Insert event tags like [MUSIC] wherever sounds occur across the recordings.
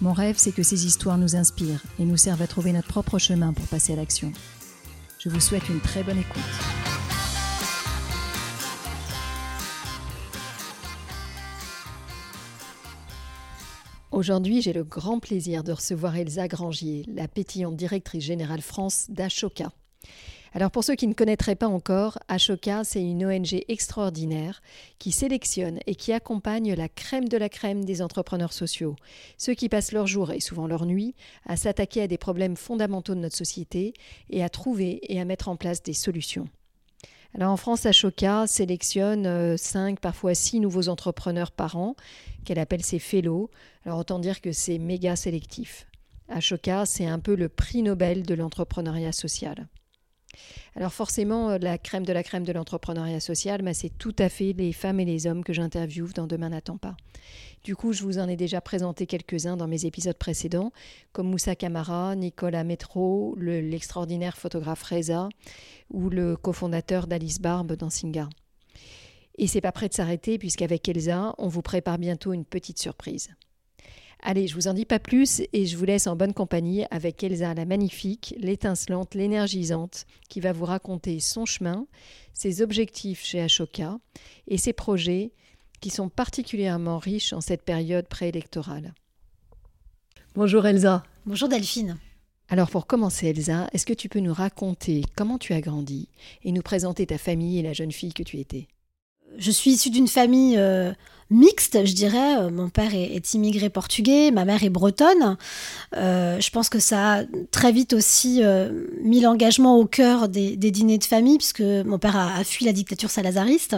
Mon rêve, c'est que ces histoires nous inspirent et nous servent à trouver notre propre chemin pour passer à l'action. Je vous souhaite une très bonne écoute. Aujourd'hui, j'ai le grand plaisir de recevoir Elsa Grangier, la pétillante directrice générale France d'Ashoka. Alors pour ceux qui ne connaîtraient pas encore, Ashoka, c'est une ONG extraordinaire qui sélectionne et qui accompagne la crème de la crème des entrepreneurs sociaux, ceux qui passent leur jour et souvent leur nuit à s'attaquer à des problèmes fondamentaux de notre société et à trouver et à mettre en place des solutions. Alors en France, Ashoka sélectionne 5, euh, parfois 6 nouveaux entrepreneurs par an, qu'elle appelle ses fellows. Alors autant dire que c'est méga sélectif. Ashoka, c'est un peu le prix Nobel de l'entrepreneuriat social. Alors forcément, euh, la crème de la crème de l'entrepreneuriat social, bah, c'est tout à fait les femmes et les hommes que j'interviewe dans Demain n'attend pas. Du coup, je vous en ai déjà présenté quelques-uns dans mes épisodes précédents, comme Moussa Camara, Nicolas Métro, l'extraordinaire photographe Reza ou le cofondateur d'Alice Barbe dans Singa. Et c'est pas prêt de s'arrêter puisqu'avec Elsa, on vous prépare bientôt une petite surprise. Allez, je vous en dis pas plus et je vous laisse en bonne compagnie avec Elsa la magnifique, l'étincelante, l'énergisante, qui va vous raconter son chemin, ses objectifs chez Ashoka et ses projets qui sont particulièrement riches en cette période préélectorale. Bonjour Elsa. Bonjour Delphine. Alors pour commencer Elsa, est-ce que tu peux nous raconter comment tu as grandi et nous présenter ta famille et la jeune fille que tu étais? Je suis issue d'une famille euh, mixte, je dirais. Euh, mon père est, immigré portugais, ma mère est bretonne. Euh, je pense que ça a très vite aussi euh, mis l'engagement au cœur des, dîners de famille, puisque mon père a, fui la dictature salazariste.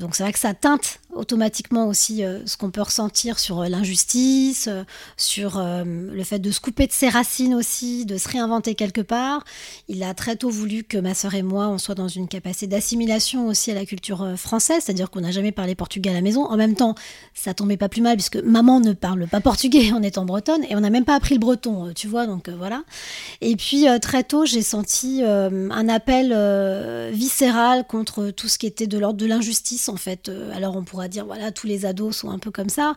donc c'est vrai que ça teinte automatiquement aussi ce qu'on peut ressentir sur l'injustice, sur le fait de se couper de ses racines aussi, de se réinventer quelque part. Il a très tôt voulu que ma sœur et moi, on soit dans une capacité d'assimilation aussi à la culture française, c'est-à-dire qu'on n'a jamais parlé portugais à la maison. En même temps, ça tombait pas plus mal puisque maman ne parle pas portugais en étant bretonne et on n'a même pas appris le breton, euh, tu vois, donc euh, voilà. Et puis euh, très tôt, j'ai senti un appel viscéral contre tout ce qui était de l'ordre de l'injustice en fait. alors on pourra dire voilà, tous les ados sont un peu comme ça.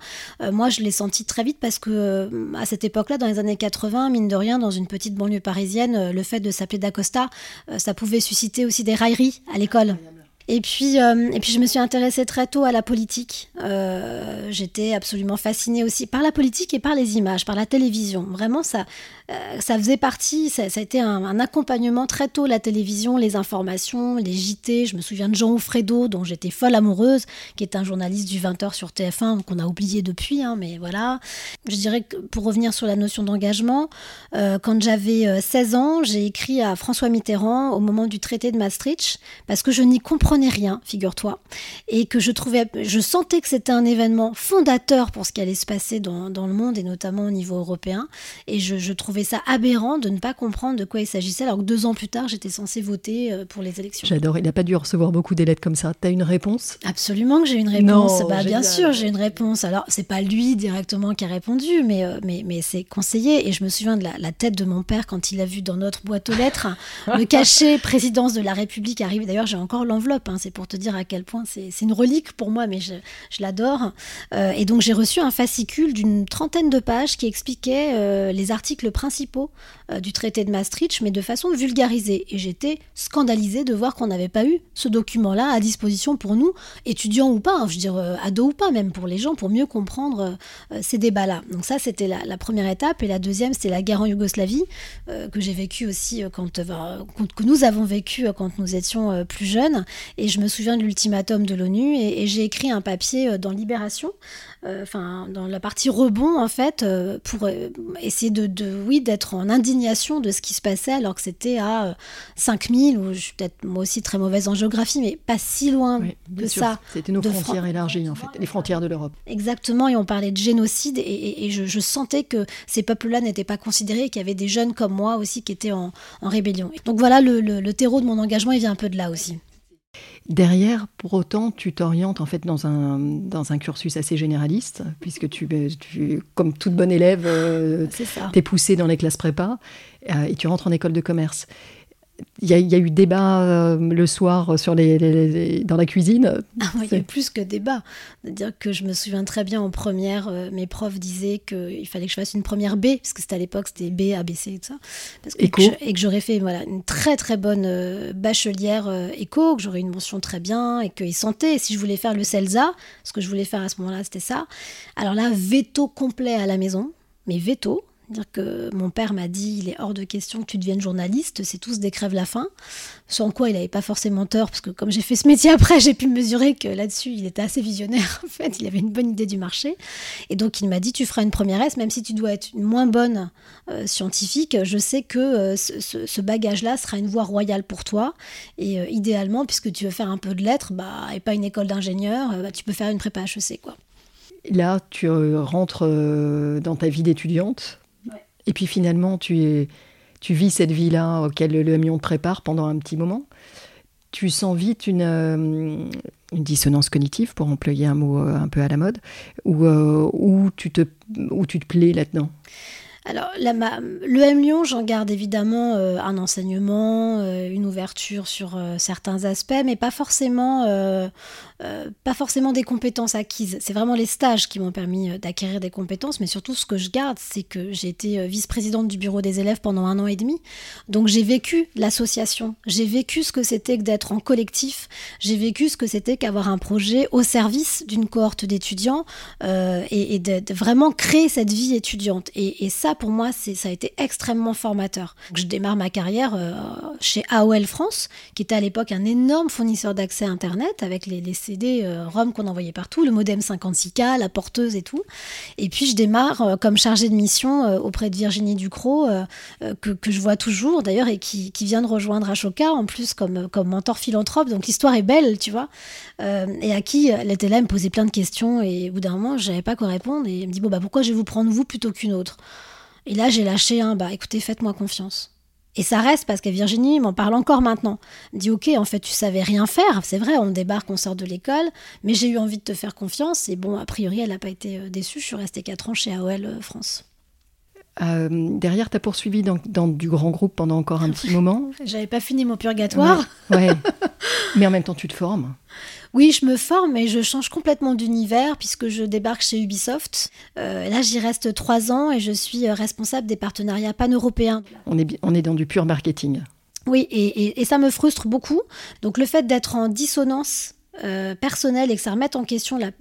moi, je l'ai senti très vite parce que à cette époque-là, dans les années 80, mine de rien, dans une petite banlieue parisienne, le fait de s'appeler D'Acosta, ça pouvait susciter aussi des railleries à l'école. Et puis, euh, et puis je me suis intéressée très tôt à la politique. Euh, j'étais absolument fascinée aussi par la politique et par les images, par la télévision. Vraiment, ça, euh, ça faisait partie, ça, a été un, accompagnement très tôt, la télévision, les informations, les JT. Je me souviens de Jean Oufredo, dont j'étais folle amoureuse, qui est un journaliste du 20h sur TF1, qu'on a oublié depuis, hein, mais voilà. Je dirais que pour revenir sur la notion d'engagement, quand j'avais 16 euh, ans, j'ai écrit à François Mitterrand au moment du traité de Maastricht, parce que je n'y comprenais rien, figure-toi, et que je trouvais, je sentais que c'était un événement fondateur pour ce qui allait se passer dans, dans le monde, et notamment au niveau européen, et je, je trouvais ça aberrant de ne pas comprendre de quoi il s'agissait, alors que deux ans plus tard, j'étais censée voter euh, pour les élections. J'adore. Il n'a pas dû recevoir beaucoup des lettres comme ça. Tu as une réponse? Absolument que j'ai une réponse. bah, bien sûr, j'ai une réponse. Alors, c'est pas lui directement qui a répondu, mais, euh, mais, mais c'est conseillé. Et je me souviens de la, tête de mon père quand il a vu dans notre boîte aux lettres [LAUGHS] le cachet présidence de la République arriver. D'ailleurs, j'ai encore l'enveloppe. Hein, c'est pour te dire à quel point c'est une relique pour moi, mais je, l'adore. Euh, et donc, j'ai reçu un fascicule d'une trentaine de pages qui expliquait les articles principaux euh, du traité de Maastricht, mais de façon vulgarisée. Et j'étais scandalisée de voir qu'on n'avait pas eu ce document-là à disposition pour nous, étudiants ou pas, hein, je veux dire euh, ados ou pas, même pour les gens, pour mieux comprendre euh, ces débats-là. Donc ça, c'était la, première étape. Et la deuxième, c'était la guerre en Yougoslavie, que j'ai vécue aussi quand, que nous avons vécu quand nous étions plus jeunes. Et je me souviens de l'ultimatum de l'ONU et, j'ai écrit un papier dans Libération, enfin dans la partie rebond en fait, pour essayer de, de oui, d'être en indignation de ce qui se passait alors que c'était à 5000, ou je suis peut-être moi aussi très mauvaise en géographie, mais pas si loin que ça. C'était nos frontières élargies en fait, les frontières de l'Europe. Exactement, et on parlait de génocide et, je, sentais que ces peuples-là n'étaient pas considérés, qu'il y avait des jeunes comme moi aussi qui étaient en, rébellion. Donc voilà, le, terreau de mon engagement, il vient un peu de là aussi. Derrière, pour autant, tu t'orientes en fait dans un, dans un cursus assez généraliste, puisque tu, tu comme toute bonne élève, euh, tu es poussée dans les classes prépa euh, et tu rentres en école de commerce il y, a eu débat euh, le soir sur les, dans la cuisine. Ah il y a eu plus que débat. C'est-à-dire que je me souviens très bien en première, euh, mes profs disaient qu'il fallait que je fasse une première B, parce que c'était à l'époque, c'était B, A, B, C et tout ça. et que, j'aurais fait voilà, une très très bonne euh, bachelière éco, que j'aurais une mention très bien, et qu'ils sentaient, si je voulais faire le CELSA, ce que je voulais faire à ce moment-là, c'était ça. Alors là, veto complet à la maison, mais veto, dire que mon père m'a dit il est hors de question que tu deviennes journaliste, c'est tous des crèves la faim. Sans quoi il n'avait pas forcément tort, parce que comme j'ai fait ce métier après, j'ai pu mesurer que là-dessus il était assez visionnaire. [LAUGHS] En fait, il avait une bonne idée du marché. Et donc il m'a dit tu feras une première S, même si tu dois être une moins bonne euh, scientifique, je sais que euh, ce, bagage-là sera une voie royale pour toi. Et euh, idéalement, puisque tu veux faire un peu de lettres, bah, et pas une école d'ingénieur, bah, tu peux faire une prépa HEC. Quoi. Là, tu rentres dans ta vie d'étudiante et puis finalement, tu, vis cette vie-là auquel le Mion te prépare pendant un petit moment. Tu sens vite une, euh, dissonance cognitive, pour employer un mot euh, un peu à la mode, euh, où, tu, te, où tu te plais là-dedans? Alors, le M Lyon, j'en garde évidemment un enseignement, une ouverture sur certains aspects, mais pas forcément euh, pas forcément des compétences acquises. C'est vraiment les stages qui m'ont permis euh, d'acquérir des compétences, mais surtout ce que je garde, c'est que j'ai été euh, vice-présidente du bureau des élèves pendant un an et demi. Donc j'ai vécu l'association, j'ai vécu ce que c'était que d'être en collectif, j'ai vécu ce que c'était qu'avoir un projet au service d'une cohorte d'étudiants et, de, vraiment créer cette vie étudiante. Et, ça, pour moi, ça a été extrêmement formateur. je démarre ma carrière chez AOL France, qui était à l'époque un énorme fournisseur d'accès Internet avec les, les CD euh, ROM qu'on envoyait partout, le modem 56K, la porteuse et tout. Et puis je démarre euh, comme chargée de mission euh, auprès de Virginie Ducrot, que, que, je vois toujours d'ailleurs et qui, qui, vient de rejoindre Ashoka en plus comme, comme mentor philanthrope. Donc l'histoire est belle, tu vois. et à qui elle était me posait plein de questions et au bout d'un moment, je n'avais pas quoi répondre. Et elle me dit Bon, bah pourquoi je vais vous prendre vous plutôt qu'une autre? Et là, j'ai lâché un Bah écoutez, faites-moi confiance. Et ça reste parce que Virginie m'en parle encore maintenant. Elle dit ok, en fait, tu savais rien faire. C'est vrai, on débarque, on sort de l'école, mais j'ai eu envie de te faire confiance. Et bon, a priori, elle n'a pas été euh, déçue. Je suis restée 4 ans chez AOL euh, France. Euh, derrière, tu as poursuivi dans, dans, du grand groupe pendant encore un petit [LAUGHS] moment? J'avais pas fini mon purgatoire. ouais. [LAUGHS] Mais en même temps, tu te formes. Oui, je me forme et je change complètement d'univers puisque je débarque chez Ubisoft. Euh, là, j'y reste trois ans et je suis euh, responsable des partenariats pan-européens. On est, on est dans du pur marketing. Oui, et, et ça me frustre beaucoup. Donc le fait d'être en dissonance euh, personnel et que ça remette en question la,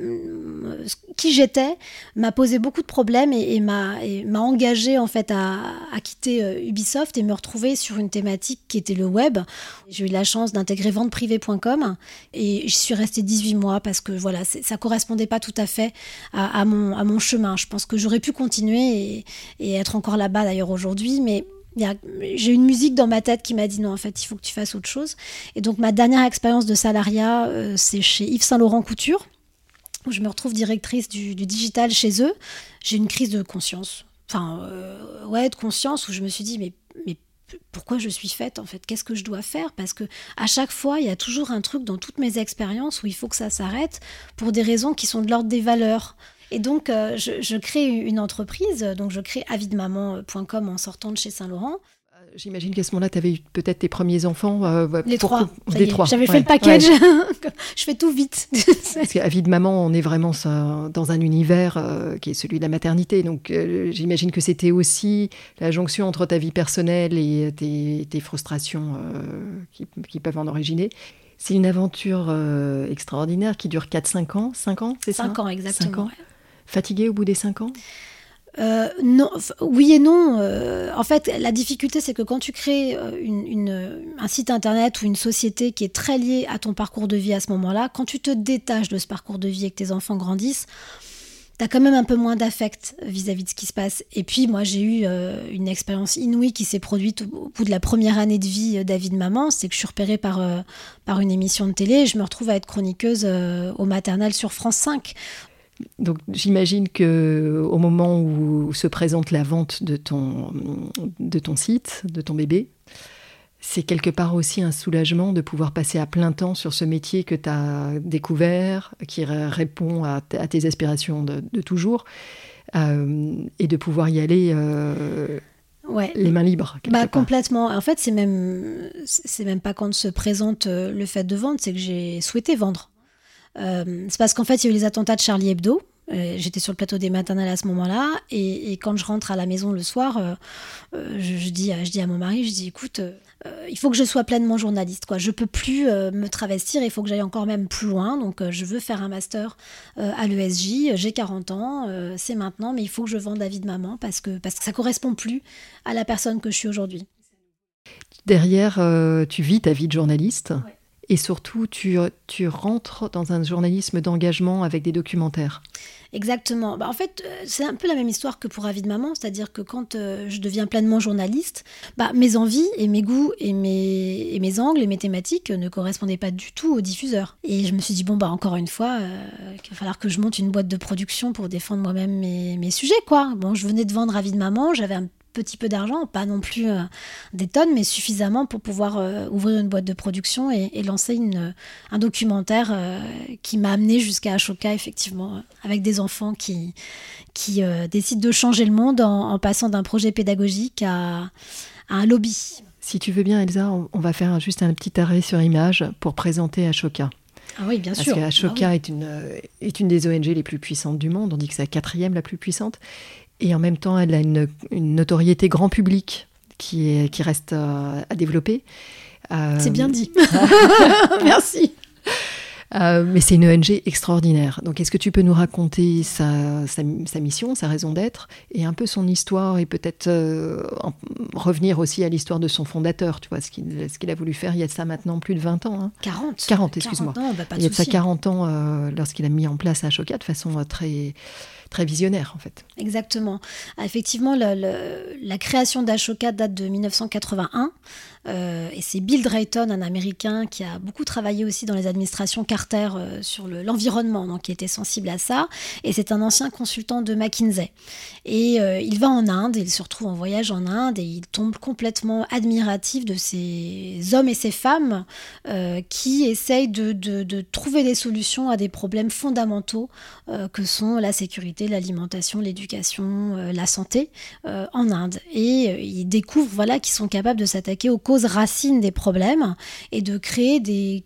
qui j'étais m'a posé beaucoup de problèmes et, m'a engagé en fait à, quitter euh, Ubisoft et me retrouver sur une thématique qui était le web. J'ai eu la chance d'intégrer venteprivée.com et je suis restée 18 mois parce que voilà, ça correspondait pas tout à fait à, à, mon, à mon chemin. Je pense que j'aurais pu continuer et, et être encore là-bas d'ailleurs aujourd'hui, mais j'ai une musique dans ma tête qui m'a dit non, en fait, il faut que tu fasses autre chose. Et donc, ma dernière expérience de salariat, euh, c'est chez Yves Saint Laurent Couture, où je me retrouve directrice du, digital chez eux. J'ai une crise de conscience. Enfin, euh, ouais, de conscience, où je me suis dit, mais, mais pourquoi je suis faite en fait? Qu'est-ce que je dois faire? Parce que à chaque fois, il y a toujours un truc dans toutes mes expériences où il faut que ça s'arrête pour des raisons qui sont de l'ordre des valeurs. Et donc, euh, je, crée une entreprise, donc je crée avidemaman.com en sortant de chez Saint-Laurent. Euh, j'imagine qu'à ce moment-là, tu avais eu peut-être tes premiers enfants. Euh, les, trois. les trois. J'avais fait le package. [LAUGHS] je fais tout vite. [LAUGHS] Parce qu'à vie de maman, on est vraiment dans un univers qui est celui de la maternité. Donc j'imagine que c'était aussi la jonction entre ta vie personnelle et tes, frustrations qui, qui, peuvent en originer. C'est une aventure extraordinaire qui dure 4-5 ans. 5 ans, c'est ça 5 ans, exactement. Fatigué au bout des cinq ans? Euh, non, oui et non. Euh, en fait, la difficulté, c'est que quand tu crées une, un site internet ou une société qui est très liée à ton parcours de vie à ce moment-là, quand tu te détaches de ce parcours de vie et que tes enfants grandissent, tu as quand même un peu moins d'affect vis-à-vis de ce qui se passe. Et puis, moi, j'ai eu une expérience inouïe qui s'est produite au, bout de la première année de vie David Maman. C'est que je suis repérée par, par une émission de télé et je me retrouve à être chroniqueuse au maternel sur France 5. Donc j'imagine que au moment où se présente la vente de ton, de ton site, de ton bébé, c'est quelque part aussi un soulagement de pouvoir passer à plein temps sur ce métier que tu as découvert, qui répond à, tes aspirations de, toujours, euh, et de pouvoir y aller euh, les mains libres. Bah, complètement. En fait, c'est même, c'est même pas quand se présente euh, le fait de vendre, c'est que j'ai souhaité vendre. Euh, c'est parce qu'en fait, il y a eu les attentats de Charlie Hebdo. Euh, j'étais sur le plateau des maternelles à ce moment-là, et, quand je rentre à la maison le soir, euh, je, dis, je dis à mon mari, je dis, écoute, il faut que je sois pleinement journaliste, quoi. Je peux plus me travestir, il faut que j'aille encore même plus loin. Donc, je veux faire un master à l'ESJ. J'ai 40 ans, c'est maintenant, mais il faut que je vende David maman parce que parce que ça correspond plus à la personne que je suis aujourd'hui. Derrière, tu vis ta vie de journaliste. Et surtout, tu, tu rentres dans un journalisme d'engagement avec des documentaires. Exactement. Bah, en fait, euh, c'est un peu la même histoire que pour Avis de maman, c'est-à-dire que quand euh, je deviens pleinement journaliste, bah, mes envies et mes goûts et mes, et mes angles et mes thématiques ne correspondaient pas du tout aux diffuseurs. Et je me suis dit, bon, bah, encore une fois, euh, il va falloir que je monte une boîte de production pour défendre moi-même mes, mes, sujets, quoi. Bon, je venais de vendre Avis de maman, j'avais un petit peu d'argent, pas non plus euh, des tonnes, mais suffisamment pour pouvoir euh, ouvrir une boîte de production et, lancer une, euh, un documentaire qui m'a amené jusqu'à Ashoka, effectivement, avec des enfants qui, qui décident de changer le monde en, passant d'un projet pédagogique à, un lobby. Si tu veux bien, Elsa, on, va faire juste un petit arrêt sur image pour présenter Ashoka. Ah oui, bien sûr. Parce que Ashoka ah est, une, est une des ONG les plus puissantes du monde. On dit que c'est la quatrième la plus puissante. Et en même temps, elle a une, notoriété grand public qui, est, qui reste euh, à développer. C'est bien dit. [LAUGHS] [LAUGHS] Merci. Euh, mais c'est une ONG extraordinaire. Donc, est-ce que tu peux nous raconter sa, sa, mission, sa raison d'être, et un peu son histoire, et peut-être euh, revenir aussi à l'histoire de son fondateur, tu vois, ce qu'il ce qu'il a voulu faire il y a de ça maintenant plus de 20 ans. Hein. 40 40, excuse-moi. Bah, il y a de ça 40 ans lorsqu'il a mis en place Ashoka de façon très très visionnaire en fait. Exactement. Effectivement, la création d'Ashoka date de 1981. Euh, et c'est Bill Drayton, un Américain qui a beaucoup travaillé aussi dans les administrations Carter euh, sur l'environnement, donc qui était sensible à ça. Et c'est un ancien consultant de McKinsey. Et euh, il va en Inde, il se retrouve en voyage en Inde et il tombe complètement admiratif de ces hommes et ces femmes qui essayent de, trouver des solutions à des problèmes fondamentaux que sont la sécurité, l'alimentation, l'éducation, la santé en Inde. Et il découvre voilà, qu'ils sont capables de s'attaquer aux causes racines des problèmes et de créer des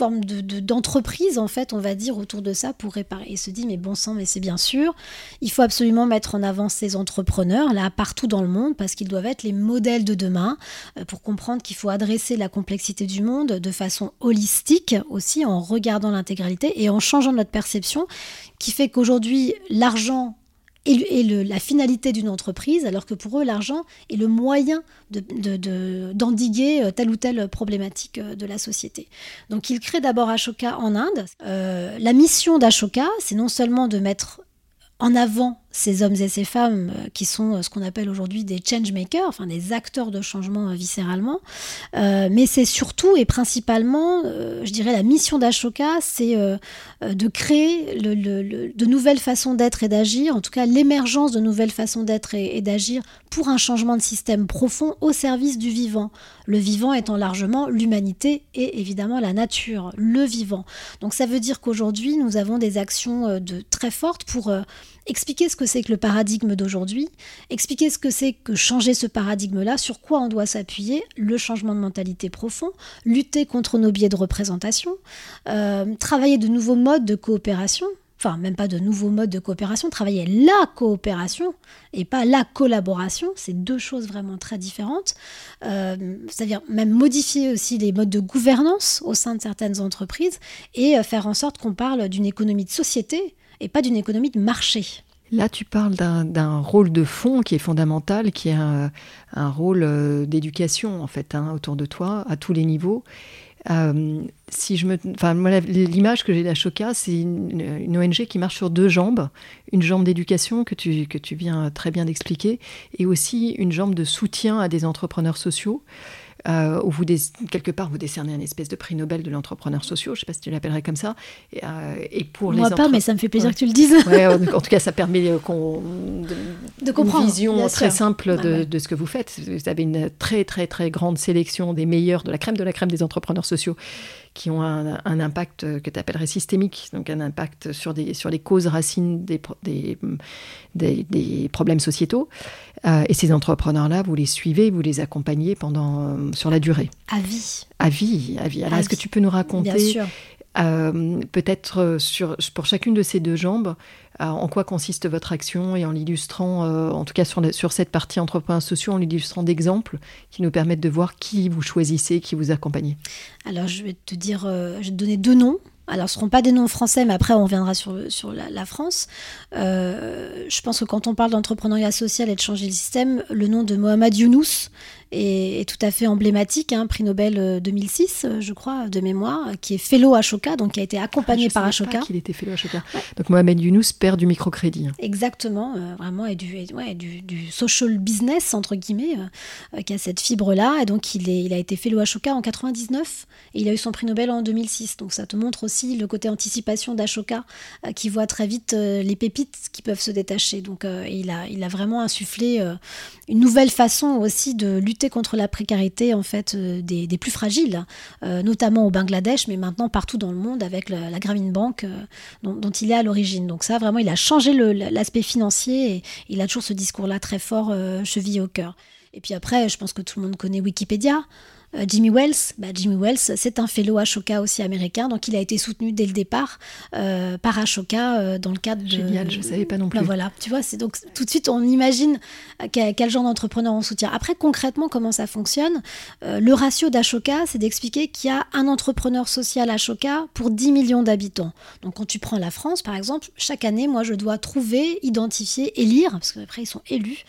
d'entreprise, de, en fait, on va dire, autour de ça pour réparer. Et se dit, mais bon sang, mais c'est bien sûr, il faut absolument mettre en avant ces entrepreneurs, là, partout dans le monde, parce qu'ils doivent être les modèles de demain, euh, pour comprendre qu'il faut adresser la complexité du monde de façon holistique aussi, en regardant l'intégralité et en changeant notre perception, qui fait qu'aujourd'hui, l'argent et, la finalité d'une entreprise, alors que pour eux, l'argent est le moyen d'endiguer de, euh, telle ou telle problématique euh, de la société. Donc ils créent d'abord Ashoka en Inde. Euh, la mission d'Ashoka, c'est non seulement de mettre en avant ces hommes et ces femmes euh, qui sont euh, ce qu'on appelle aujourd'hui des change makers, enfin des acteurs de changement euh, viscéralement. mais c'est surtout et principalement, je dirais, la mission d'Ashoka, c'est de créer de nouvelles façons d'être et d'agir, en tout cas l'émergence de nouvelles façons d'être et, d'agir pour un changement de système profond au service du vivant. Le vivant étant largement l'humanité et évidemment la nature, le vivant. Donc ça veut dire qu'aujourd'hui, nous avons des actions de, très fortes pour expliquer ce que c'est que le paradigme d'aujourd'hui, expliquer ce que c'est que changer ce paradigme-là, sur quoi on doit s'appuyer, le changement de mentalité profond, lutter contre nos biais de représentation, euh, travailler de nouveaux modes de coopération, enfin même pas de nouveaux modes de coopération, travailler la coopération et pas la collaboration, c'est deux choses vraiment très différentes. Euh, c'est-à-dire même modifier aussi les modes de gouvernance au sein de certaines entreprises et euh, faire en sorte qu'on parle d'une économie de société et pas d'une économie de marché. Là, tu parles d'un rôle de fond qui est fondamental, qui est un, rôle euh, d'éducation, en fait, hein, autour de toi, à tous les niveaux. Euh, si je me, l'image que j'ai d'Ashoka, c'est une, ONG qui marche sur deux jambes, une jambe d'éducation que tu, que tu viens très bien d'expliquer, et aussi une jambe de soutien à des entrepreneurs sociaux euh, où vous, quelque part, vous décernez un espèce de prix Nobel de l'entrepreneur social, je ne sais pas si tu l'appellerais comme ça. Et, euh, et pour Moi pas, mais ça me fait plaisir que tu le dises. en, tout cas, ça permet euh, qu'on de, comprendre, une vision très simple de, de, ce que vous faites. Vous avez une très, très, très grande sélection des meilleurs, de la crème de la crème des entrepreneurs sociaux qui ont un, impact que tu appellerais systémique, donc un impact sur, des, sur les causes racines des, des, des, problèmes sociétaux. Euh, et ces entrepreneurs-là, vous les suivez, vous les accompagnez pendant, euh, sur la durée. À vie. À vie, à vie. Alors, est-ce que tu peux nous raconter Bien sûr. Euh, peut-être sur, pour chacune de ces deux jambes, en quoi consiste votre action et en l'illustrant, en tout cas sur, cette partie entrepreneurs sociaux, en l'illustrant d'exemples qui nous permettent de voir qui vous choisissez, qui vous accompagnez. Alors je vais te dire, je vais donner deux noms. Alors, ce ne seront pas des noms français, mais après, on reviendra sur, la, France. Euh, je pense que quand on parle d'entrepreneuriat social et de changer le système, le nom de Mohamed Younous est, tout à fait emblématique, hein, prix Nobel 2006, euh, euh, je crois, de mémoire, qui est fellow Ashoka, donc qui a été accompagné ah, par Ashoka. qu'il était fellow Ashoka. Donc Mohamed Younous, père du microcrédit. Exactement, vraiment, et du, du, social business, entre guillemets, qui a cette fibre-là. Et donc, il, est, il a été fellow Ashoka en 99, et il a eu son prix Nobel en 2006. Donc, ça te montre aussi le côté anticipation d'Ashoka euh, qui voit très vite euh, les pépites qui peuvent se détacher. Donc euh, il, a, il a vraiment insufflé une nouvelle façon aussi de lutter contre la précarité en fait des, plus fragiles, notamment au Bangladesh, mais maintenant partout dans le monde avec la, la Grameen Bank dont, dont, il est à l'origine. Donc ça vraiment, il a changé l'aspect financier et il a toujours ce discours-là très fort chevillé au cœur. Et puis après, je pense que tout le monde connaît Wikipédia. Euh, Jimmy Wells, bah, Jimmy Wells, c'est un fellow Ashoka aussi américain, donc il a été soutenu dès le départ euh, par Ashoka euh, dans le cadre de. Génial, je ne savais pas non plus. Bah, voilà, tu vois, c'est donc tout de suite on imagine quel, genre d'entrepreneur on soutient. Après, concrètement, comment ça fonctionne Le ratio d'Ashoka, c'est d'expliquer qu'il y a un entrepreneur social Ashoka pour 10 millions d'habitants. Donc quand tu prends la France, par exemple, chaque année, moi je dois trouver, identifier, élire, parce qu'après ils sont élus,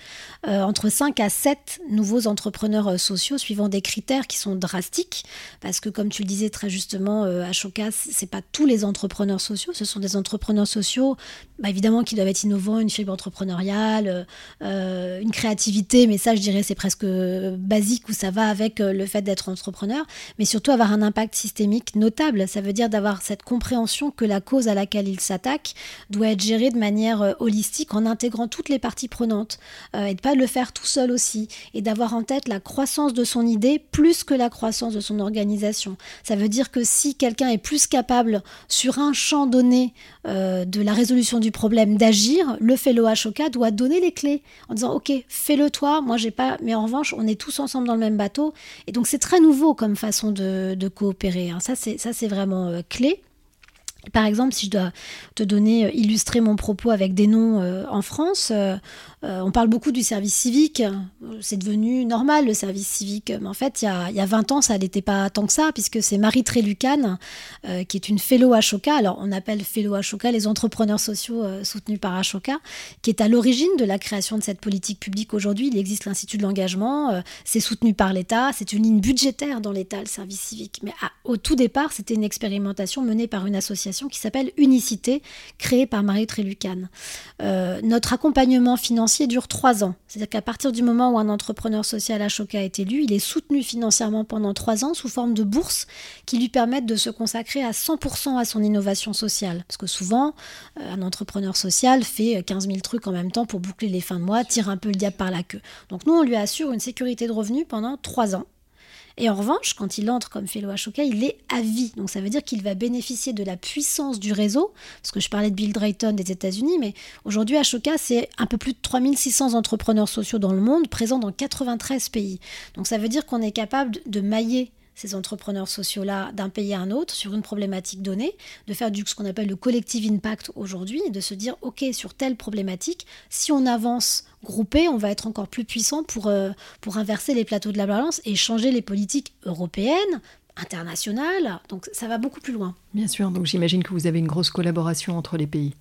entre 5 à 7 nouveaux entrepreneurs sociaux suivant des critères qui sont drastiques, parce que comme tu le disais très justement, euh, Ashoka, c'est pas tous les entrepreneurs sociaux, ce sont des entrepreneurs sociaux, bah, évidemment qui doivent être innovants, une fibre entrepreneuriale, euh, une créativité, mais ça je dirais c'est presque basique où ça va avec euh, le fait d'être entrepreneur, mais surtout avoir un impact systémique notable. Ça veut dire d'avoir cette compréhension que la cause à laquelle il s'attaque doit être gérée de manière euh, holistique en intégrant toutes les parties prenantes et de pas le faire tout seul aussi et d'avoir en tête la croissance de son idée plus que la croissance de son organisation. Ça veut dire que si quelqu'un est plus capable sur un champ donné euh, de la résolution du problème d'agir, le fellow Ashoka doit donner les clés en disant ok fais-le toi, moi j'ai pas, mais en revanche on est tous ensemble dans le même bateau et donc c'est très nouveau comme façon de, coopérer. Hein. Ça c'est ça c'est vraiment euh, clé. Par exemple, si je dois te donner, euh, illustrer mon propos avec des noms en France, on parle beaucoup du service civique. C'est devenu normal le service civique. Mais en fait, il y a, il y a 20 ans, ça n'était pas tant que ça, puisque c'est Marie Trélucane, qui est une fellow Ashoka. Alors, on appelle fellow Ashoka les entrepreneurs sociaux soutenus par Ashoka, qui est à l'origine de la création de cette politique publique aujourd'hui. Il existe l'Institut de l'engagement, c'est soutenu par l'État, c'est une ligne budgétaire dans l'État, le service civique. Mais au tout départ, c'était une expérimentation menée par une association qui s'appelle Unicité, créée par Marie Trélucane. Euh, notre accompagnement financier dure trois ans. C'est-à-dire qu'à partir du moment où un entrepreneur social à Choca est élu, il est soutenu financièrement pendant trois ans sous forme de bourses qui lui permettent de se consacrer à 100% à son innovation sociale. Parce que souvent, euh, un entrepreneur social fait 15 000 trucs en même temps pour boucler les fins de mois, tire un peu le diable par la queue. Donc nous, on lui assure une sécurité de revenus pendant trois ans. Et en revanche, quand il entre comme fellow Ashoka, il est à vie. Donc ça veut dire qu'il va bénéficier de la puissance du réseau, parce que je parlais de Bill Drayton des États-Unis, mais aujourd'hui Ashoka, c'est un peu plus de 3600 entrepreneurs sociaux dans le monde, présents dans 93 pays. Donc ça veut dire qu'on est capable de mailler ces entrepreneurs sociaux-là d'un pays à un autre sur une problématique donnée, de faire du, ce qu'on appelle le collective impact aujourd'hui, de se dire, OK, sur telle problématique, si on avance groupé, on va être encore plus puissant pour, euh, pour inverser les plateaux de la balance et changer les politiques européennes, internationales. Donc ça va beaucoup plus loin. Bien sûr, donc j'imagine que vous avez une grosse collaboration entre les pays.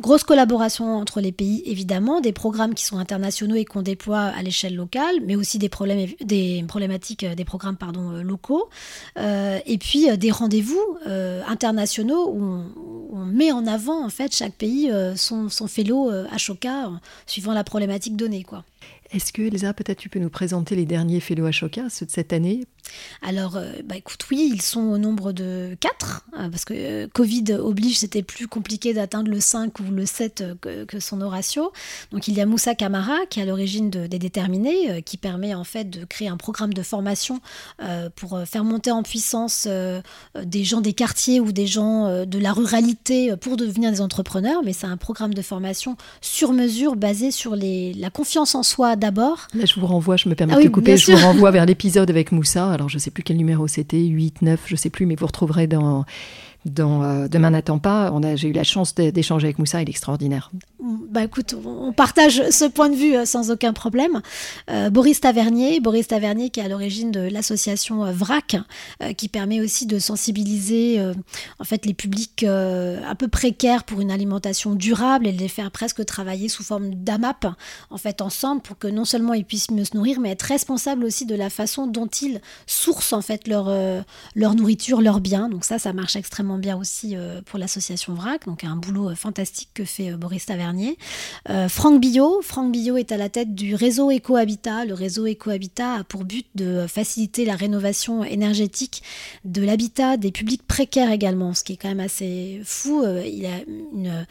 Grosse collaboration entre les pays, évidemment, des programmes qui sont internationaux et qu'on déploie à l'échelle locale, mais aussi des, problèmes, des problématiques, des programmes pardon, locaux, et puis des rendez-vous internationaux où on, met en avant en fait chaque pays son, son fellow Ashoka suivant la problématique donnée. Est-ce que, Elsa, peut-être tu peux nous présenter les derniers Fellow Ashoka, ceux de cette année? Alors, euh, bah écoute, oui, ils sont au nombre de 4, hein, parce que euh, Covid oblige, c'était plus compliqué d'atteindre le 5 ou le 7 euh, que, son ratio. Donc, il y a Moussa Kamara, qui est à l'origine de, des Déterminés, qui permet en fait de créer un programme de formation pour faire monter en puissance des gens des quartiers ou des gens de la ruralité pour devenir des entrepreneurs. Mais c'est un programme de formation sur mesure basé sur la confiance en soi d'abord. Là, je vous renvoie, je me permets ah de couper, je vous renvoie vers l'épisode avec Moussa alors je ne sais plus quel numéro c'était, 8, 9, je ne sais plus, mais vous retrouverez dans, dans euh, Demain n'attend pas. J'ai eu la chance d'échanger avec Moussa, il est extraordinaire. Bah écoute, on partage ce point de vue euh, sans aucun problème. Euh, Boris Tavernier, Boris Tavernier qui est à l'origine de l'association VRAC, qui permet aussi de sensibiliser en fait les publics un peu précaires pour une alimentation durable et de les faire presque travailler sous forme d'AMAP en fait ensemble pour que non seulement ils puissent mieux se nourrir, mais être responsables aussi de la façon dont ils sourcent en fait leur leur nourriture, leurs biens. Donc ça, ça marche extrêmement bien aussi euh, pour l'association VRAC, donc un boulot euh, fantastique que fait euh, Boris Tavernier. Franck Billot, Franck Billot est à la tête du réseau Ecohabitat. Le réseau Ecohabitat a pour but de faciliter la rénovation énergétique de l'habitat des publics précaires également, ce qui est quand même assez fou. Il y a une,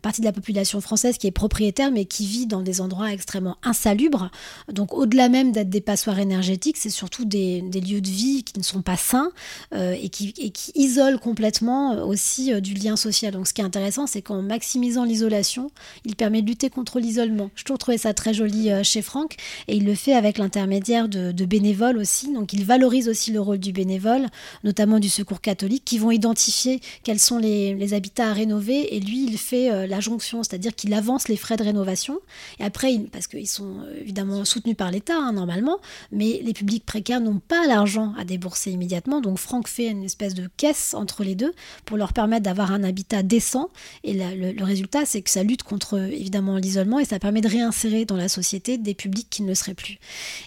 partie de la population française qui est propriétaire, mais qui vit dans des endroits extrêmement insalubres. Donc au-delà même d'être des passoires énergétiques, c'est surtout des, lieux de vie qui ne sont pas sains et qui isolent complètement euh, aussi euh, du lien social. Donc ce qui est intéressant, c'est qu'en maximisant l'isolation, il permet de lutter contre l'isolement. Je trouve ça très joli euh, chez Franck et il le fait avec l'intermédiaire de, bénévoles aussi. Donc il valorise aussi le rôle du bénévole, notamment du secours catholique, qui vont identifier quels sont les, habitats à rénover et lui, il fait la jonction, c'est-à-dire qu'il avance les frais de rénovation. Et après, parce qu'ils sont évidemment soutenus par l'État hein, normalement, mais les publics précaires n'ont pas l'argent à débourser immédiatement. Donc Franck fait une espèce de caisse entre les deux pour leur permettre d'avoir un habitat décent. Et le, résultat, c'est que ça lutte contre évidemment l'isolement et ça permet de réinsérer dans la société des publics qui ne le seraient plus.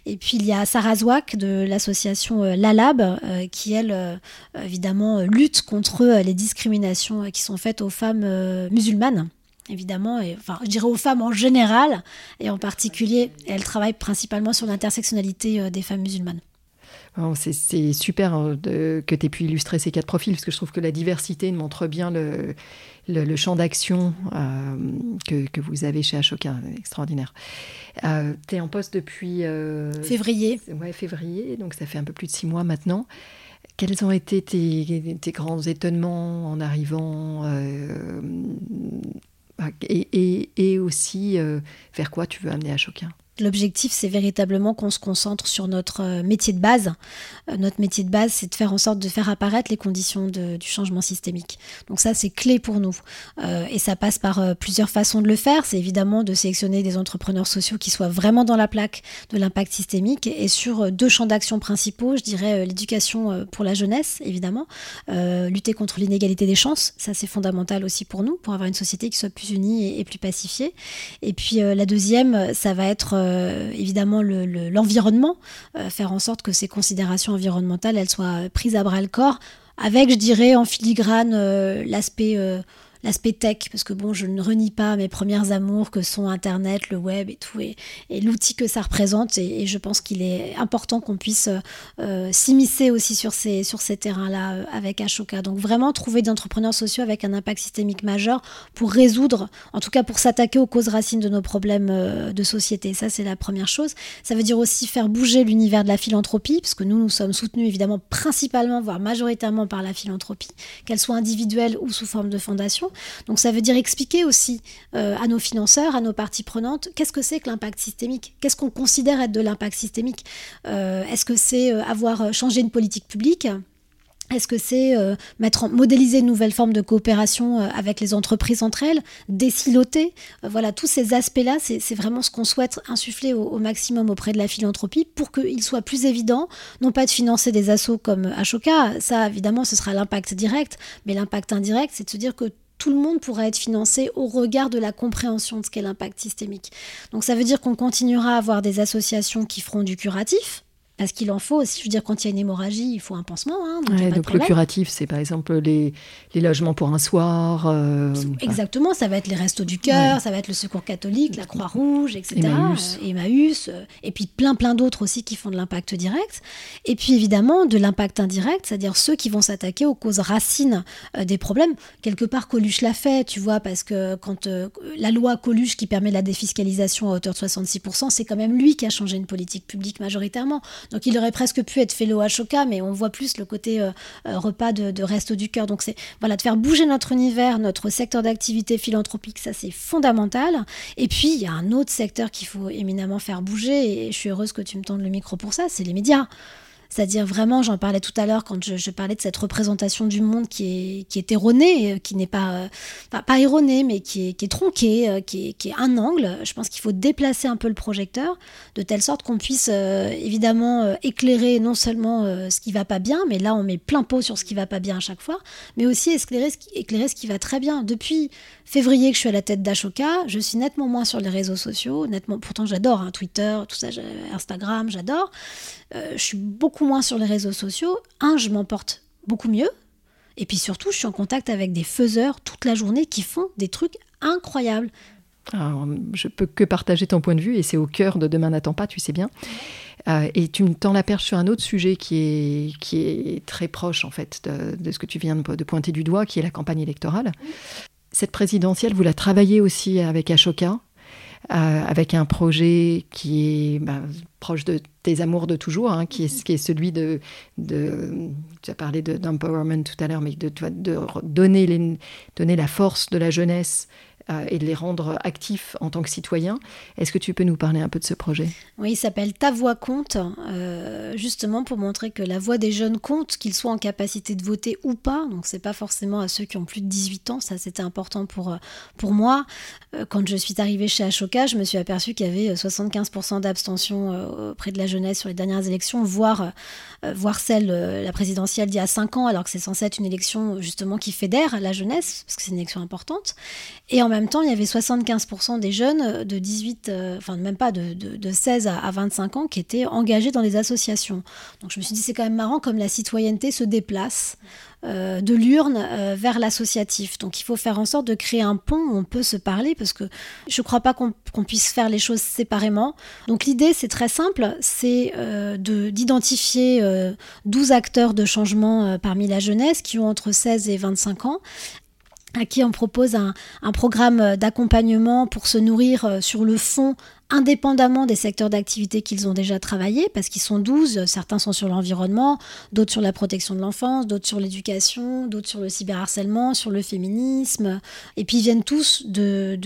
Et puis il y a Sarah Zouak de l'association euh, Lalab euh, qui, elle, euh, évidemment, lutte contre les discriminations qui sont faites aux femmes musulmanes évidemment, et, enfin, je dirais aux femmes en général, et en particulier, elle travaille principalement sur l'intersectionnalité des femmes musulmanes. C'est super hein, que tu aies pu illustrer ces quatre profils, parce que je trouve que la diversité montre bien le, le, champ d'action euh, que, que, vous avez chez Ashoka. Extraordinaire. Euh, tu es en poste depuis... Euh, février. Ouais, février, donc ça fait un peu plus de six mois maintenant. Quels ont été tes, tes grands étonnements en arrivant et, et, et, aussi vers quoi tu veux amener Ashoka? L'objectif, c'est véritablement qu'on se concentre sur notre euh, métier de base. Euh, notre métier de base, c'est de faire en sorte de faire apparaître les conditions du changement systémique. Donc ça, c'est clé pour nous. Euh, et ça passe par plusieurs façons de le faire. C'est évidemment de sélectionner des entrepreneurs sociaux qui soient vraiment dans la plaque de l'impact systémique et sur deux champs d'action principaux, je dirais l'éducation pour la jeunesse, évidemment, lutter contre l'inégalité des chances. Ça, c'est fondamental aussi pour nous, pour avoir une société qui soit plus unie et, plus pacifiée. Et puis la deuxième, ça va être euh, évidemment l'environnement, euh, faire en sorte que ces considérations environnementales, elles soient prises à bras le corps, avec, je dirais, en filigrane euh, l'aspect l'aspect tech, parce que bon, je ne renie pas mes premières amours que sont Internet, le web et tout, et, l'outil que ça représente. Et, je pense qu'il est important qu'on puisse euh, s'immiscer aussi sur ces, terrains-là euh, avec Ashoka. Donc vraiment trouver des entrepreneurs sociaux avec un impact systémique majeur pour résoudre, en tout cas pour s'attaquer aux causes racines de nos problèmes euh, de société. Ça, c'est la première chose. Ça veut dire aussi faire bouger l'univers de la philanthropie, parce que nous, nous sommes soutenus évidemment principalement, voire majoritairement par la philanthropie, qu'elle soit individuelle ou sous forme de fondation. Donc ça veut dire expliquer aussi euh, à nos financeurs, à nos parties prenantes, qu'est-ce que c'est que l'impact systémique? Qu'est-ce qu'on considère être de l'impact systémique? Euh, Est-ce que c'est euh, avoir changé une politique publique? Est-ce que c'est mettre en, modéliser une nouvelle forme de coopération avec les entreprises entre elles, désiloter Voilà, tous ces aspects-là, c'est vraiment ce qu'on souhaite insuffler au, maximum auprès de la philanthropie pour qu'il soit plus évident, non pas de financer des assauts comme Ashoka, ça évidemment ce sera l'impact direct, mais l'impact indirect, c'est de se dire que tout le monde pourra être financé au regard de la compréhension de ce qu'est l'impact systémique. Donc ça veut dire qu'on continuera à avoir des associations qui feront du curatif, parce qu'il en faut aussi, je veux dire, quand il y a une hémorragie, il faut un pansement. Hein, donc, le curatif, c'est par exemple les, les, logements pour un soir. Euh, Exactement, ça va être les restos du cœur, ça va être le secours catholique, la Croix-Rouge, etc. Emmaüs. Euh, Emmaüs euh, et puis plein plein d'autres aussi qui font de l'impact direct. Et puis évidemment de l'impact indirect, c'est-à-dire ceux qui vont s'attaquer aux causes racines des problèmes. Quelque part, Coluche l'a fait, tu vois, parce que quand la loi Coluche qui permet la défiscalisation à hauteur de 66%, c'est quand même lui qui a changé une politique publique majoritairement. Donc il aurait presque pu être fellow Ashoka, mais on voit plus le côté euh, euh, repas de, resto du cœur. Donc c'est voilà de faire bouger notre univers, notre secteur d'activité philanthropique, ça c'est fondamental. Et puis il y a un autre secteur qu'il faut éminemment faire bouger, et je suis heureuse que tu me tendes le micro pour ça, c'est les médias. C'est-à-dire vraiment, j'en parlais tout à l'heure quand je, parlais de cette représentation du monde qui est, qui est erronée, euh, qui n'est pas, euh, pas, erronée, mais qui est, tronquée, euh, qui est, un angle. Je pense qu'il faut déplacer un peu le projecteur de telle sorte qu'on puisse évidemment éclairer non seulement ce qui va pas bien, mais là on met plein pot sur ce qui va pas bien à chaque fois, mais aussi éclairer ce qui va très bien. Depuis février que je suis à la tête d'Ashoka, je suis nettement moins sur les réseaux sociaux, nettement. Pourtant j'adore hein, Twitter, tout ça, Instagram, j'adore. Euh, je suis beaucoup moins sur les réseaux sociaux. Un, je m'en porte beaucoup mieux. Et puis surtout, je suis en contact avec des faiseurs toute la journée qui font des trucs incroyables. Alors, je peux que partager ton point de vue et c'est au cœur de Demain n'attend pas, tu sais bien. Euh, et tu me tends la perche sur un autre sujet qui est, qui est très proche en fait de, ce que tu viens de, de, pointer du doigt, qui est la campagne électorale. Cette présidentielle, vous la travaillez aussi avec Ashoka. Euh, avec un projet qui est bah, proche de tes amours de toujours, hein, qui, est, qui est celui de, de tu as parlé d'empowerment tout à l'heure, mais de, de donner, les, donner la force de la jeunesse et de les rendre actifs en tant que citoyens. Est-ce que tu peux nous parler un peu de ce projet? Oui, il s'appelle Ta voix compte, euh, justement pour montrer que la voix des jeunes compte, qu'ils soient en capacité de voter ou pas. Donc c'est pas forcément à ceux qui ont plus de 18 ans, ça c'était important pour, euh, pour moi. Quand je suis arrivée chez Ashoka, je me suis aperçue qu'il y avait 75% d'abstention auprès de la jeunesse sur les dernières élections, voire, voire celle, la présidentielle d'il y a 5 ans, alors que c'est censé être une élection justement qui fédère la jeunesse, parce que c'est une élection importante. Et en même temps, il y avait 75% des jeunes de 18, euh, enfin même pas de, 16 à, 25 ans qui étaient engagés dans des associations. Donc je me suis dit, c'est quand même marrant comme la citoyenneté se déplace. Euh, de l'urne euh, vers l'associatif. Donc il faut faire en sorte de créer un pont où on peut se parler parce que je ne crois pas qu'on puisse faire les choses séparément. Donc l'idée c'est très simple, c'est d'identifier 12 acteurs de changement parmi la jeunesse qui ont entre 16 et 25 ans à qui on propose un, un programme d'accompagnement pour se nourrir euh, sur le fond indépendamment des secteurs d'activité qu'ils ont déjà travaillé, parce qu'ils sont 12, certains sont sur l'environnement, d'autres sur la protection de l'enfance, d'autres sur l'éducation, d'autres sur le cyberharcèlement, sur le féminisme, et puis ils viennent tous de,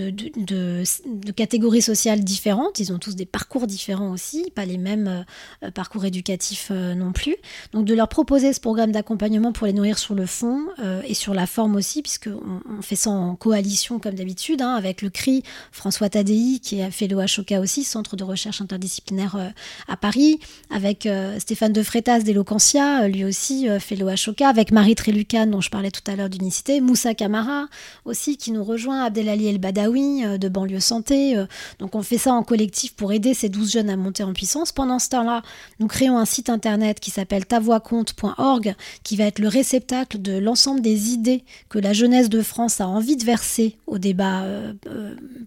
catégories sociales différentes, ils ont tous des parcours différents aussi, pas les mêmes euh, parcours éducatifs euh, non plus. Donc de leur proposer ce programme d'accompagnement pour les nourrir sur le fond euh, et sur la forme aussi, puisqu'on on fait ça en coalition comme d'habitude, hein, avec le CRI, François Tadei, qui a fait le HOK aussi, centre de recherche interdisciplinaire euh, à Paris, avec euh, Stéphane De Freitas d'Eloquentia, euh, lui aussi fait l'OHOCA, avec Marie Trélucan, dont je parlais tout à l'heure d'Unicité, Moussa Camara aussi, qui nous rejoint, Abdelali El Badawi de Banlieue Santé. donc on fait ça en collectif pour aider ces 12 jeunes à monter en puissance. Pendant ce temps-là, nous créons un site internet qui s'appelle tavoixcompte.org, qui va être le réceptacle de l'ensemble des idées que la jeunesse de France a envie de verser au débat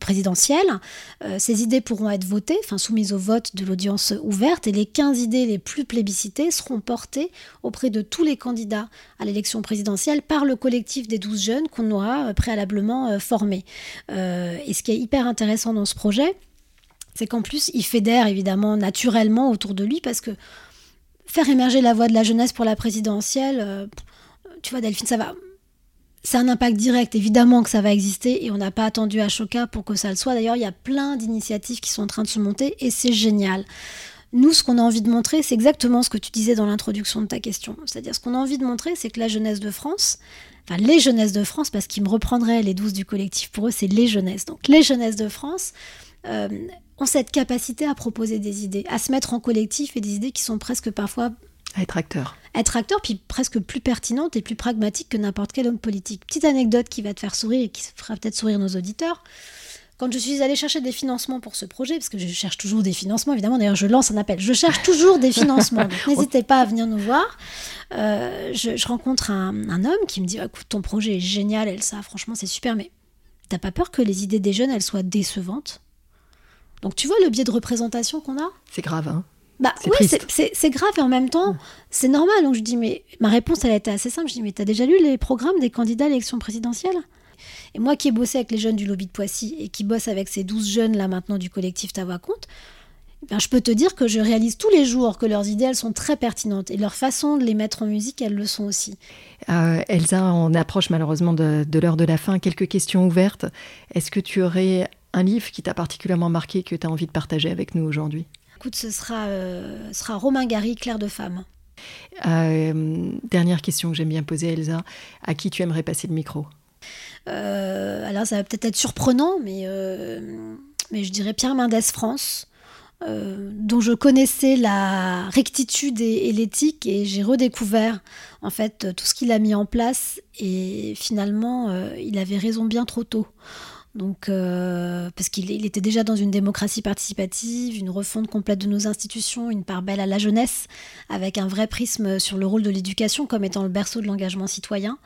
présidentiel. ces idées pour être votées, enfin soumises au vote de l'audience ouverte, et les 15 idées les plus plébiscitées seront portées auprès de tous les candidats à l'élection présidentielle par le collectif des 12 jeunes qu'on aura euh, préalablement euh, formés. Euh, et ce qui est hyper intéressant dans ce projet, c'est qu'en plus, il fédère évidemment naturellement autour de lui parce que faire émerger la voix de la jeunesse pour la présidentielle, tu vois, Delphine, ça va c'est un impact direct, évidemment que ça va exister et on n'a pas attendu à Choca pour que ça le soit. D'ailleurs, il y a plein d'initiatives qui sont en train de se monter et c'est génial. Nous, ce qu'on a envie de montrer, c'est exactement ce que tu disais dans l'introduction de ta question. C'est-à-dire, ce qu'on a envie de montrer, c'est que la jeunesse de France, enfin les jeunesses de France, parce qu'ils me reprendraient les 12 du collectif pour eux, c'est les jeunesses. Donc les jeunesses de France euh, ont cette capacité à proposer des idées, à se mettre en collectif et des idées qui sont presque parfois être acteur. Être acteur, puis presque plus pertinente et plus pragmatique que n'importe quel homme politique. Petite anecdote qui va te faire sourire et qui fera peut-être sourire nos auditeurs. Quand je suis allée chercher des financements pour ce projet, parce que je cherche toujours des financements, évidemment, d'ailleurs je lance un appel, je cherche toujours des financements, [LAUGHS] n'hésitez pas à venir nous voir. Euh, je, rencontre un, un, homme qui me dit, écoute, ton projet est génial, Elsa, franchement c'est super, mais t'as pas peur que les idées des jeunes, elles soient décevantes? Donc tu vois le biais de représentation qu'on a? C'est grave, hein bah oui, c'est grave et en même temps, c'est normal. Donc je dis, mais ma réponse, elle a été assez simple. Je dis, mais t'as déjà lu les programmes des candidats à l'élection présidentielle? Et moi qui ai bossé avec les jeunes du lobby de Poissy et qui bosse avec ces 12 jeunes là maintenant du collectif Ta Voix Compte, ben, je peux te dire que je réalise tous les jours que leurs idées, elles sont très pertinentes et leur façon de les mettre en musique, elles le sont aussi. Euh, Elsa, on approche malheureusement de, de l'heure de la fin. Quelques questions ouvertes. Est-ce que tu aurais un livre qui t'a particulièrement marqué, que tu as envie de partager avec nous aujourd'hui? Écoute, ce sera, euh, sera Romain Gary, Claire de Femme. Euh, dernière question que j'aime bien poser, Elsa. À qui tu aimerais passer le micro? Euh, Alors, ça va peut-être être surprenant, mais, mais je dirais Pierre Mendès France. dont je connaissais la rectitude et, et l'éthique et j'ai redécouvert en fait tout ce qu'il a mis en place et finalement il avait raison bien trop tôt. Donc, euh, parce qu'il était déjà dans une démocratie participative, une refonte complète de nos institutions, une part belle à la jeunesse, avec un vrai prisme sur le rôle de l'éducation comme étant le berceau de l'engagement citoyen.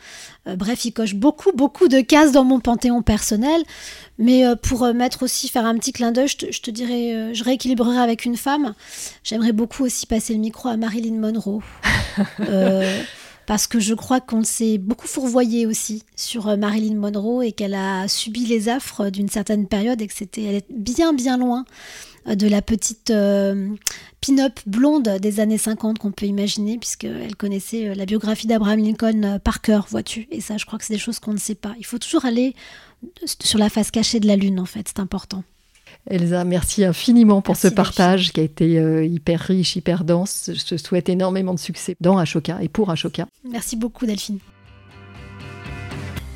Euh, bref, il coche beaucoup, beaucoup de cases dans mon panthéon personnel. Mais euh, pour mettre aussi, faire un petit clin d'œil, je, je, te dirais, je rééquilibrerai avec une femme. J'aimerais beaucoup aussi passer le micro à Marilyn Monroe. [LAUGHS] parce que je crois qu'on s'est beaucoup fourvoyé aussi sur euh, Marilyn Monroe et qu'elle a subi les affres d'une certaine période et que c'était elle est bien bien loin euh, de la petite euh, pin-up blonde des années 50 qu'on peut imaginer, puisqu'elle connaissait la biographie d'Abraham Lincoln par cœur, vois-tu. Et ça, je crois que c'est des choses qu'on ne sait pas. Il faut toujours aller sur la face cachée de la Lune, en fait, c'est important. Elsa, merci infiniment pour ce partage qui a été euh, hyper riche, hyper dense. Je te souhaite énormément de succès dans Ashoka et pour Ashoka. Merci beaucoup Delphine.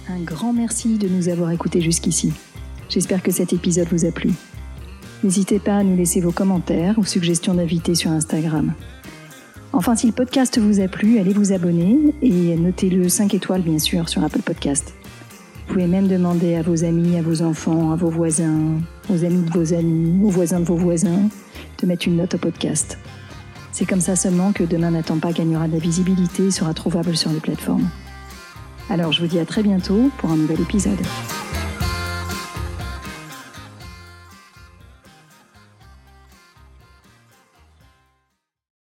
Un grand merci de nous avoir écoutés jusqu'ici. J'espère que cet épisode vous a plu. N'hésitez pas à nous laisser vos commentaires ou suggestions d'invités sur Instagram. Enfin, si le podcast vous a plu, allez vous abonner et notez-le 5 étoiles bien sûr sur Apple Podcast. Vous pouvez même demander à vos amis, à vos enfants, à vos voisins, aux amis de vos amis, aux voisins de vos voisins, de mettre une note au podcast. C'est comme ça seulement que Demain n'attend pas gagnera de la visibilité et sera trouvable sur les plateformes. Alors je vous dis à très bientôt pour un nouvel épisode.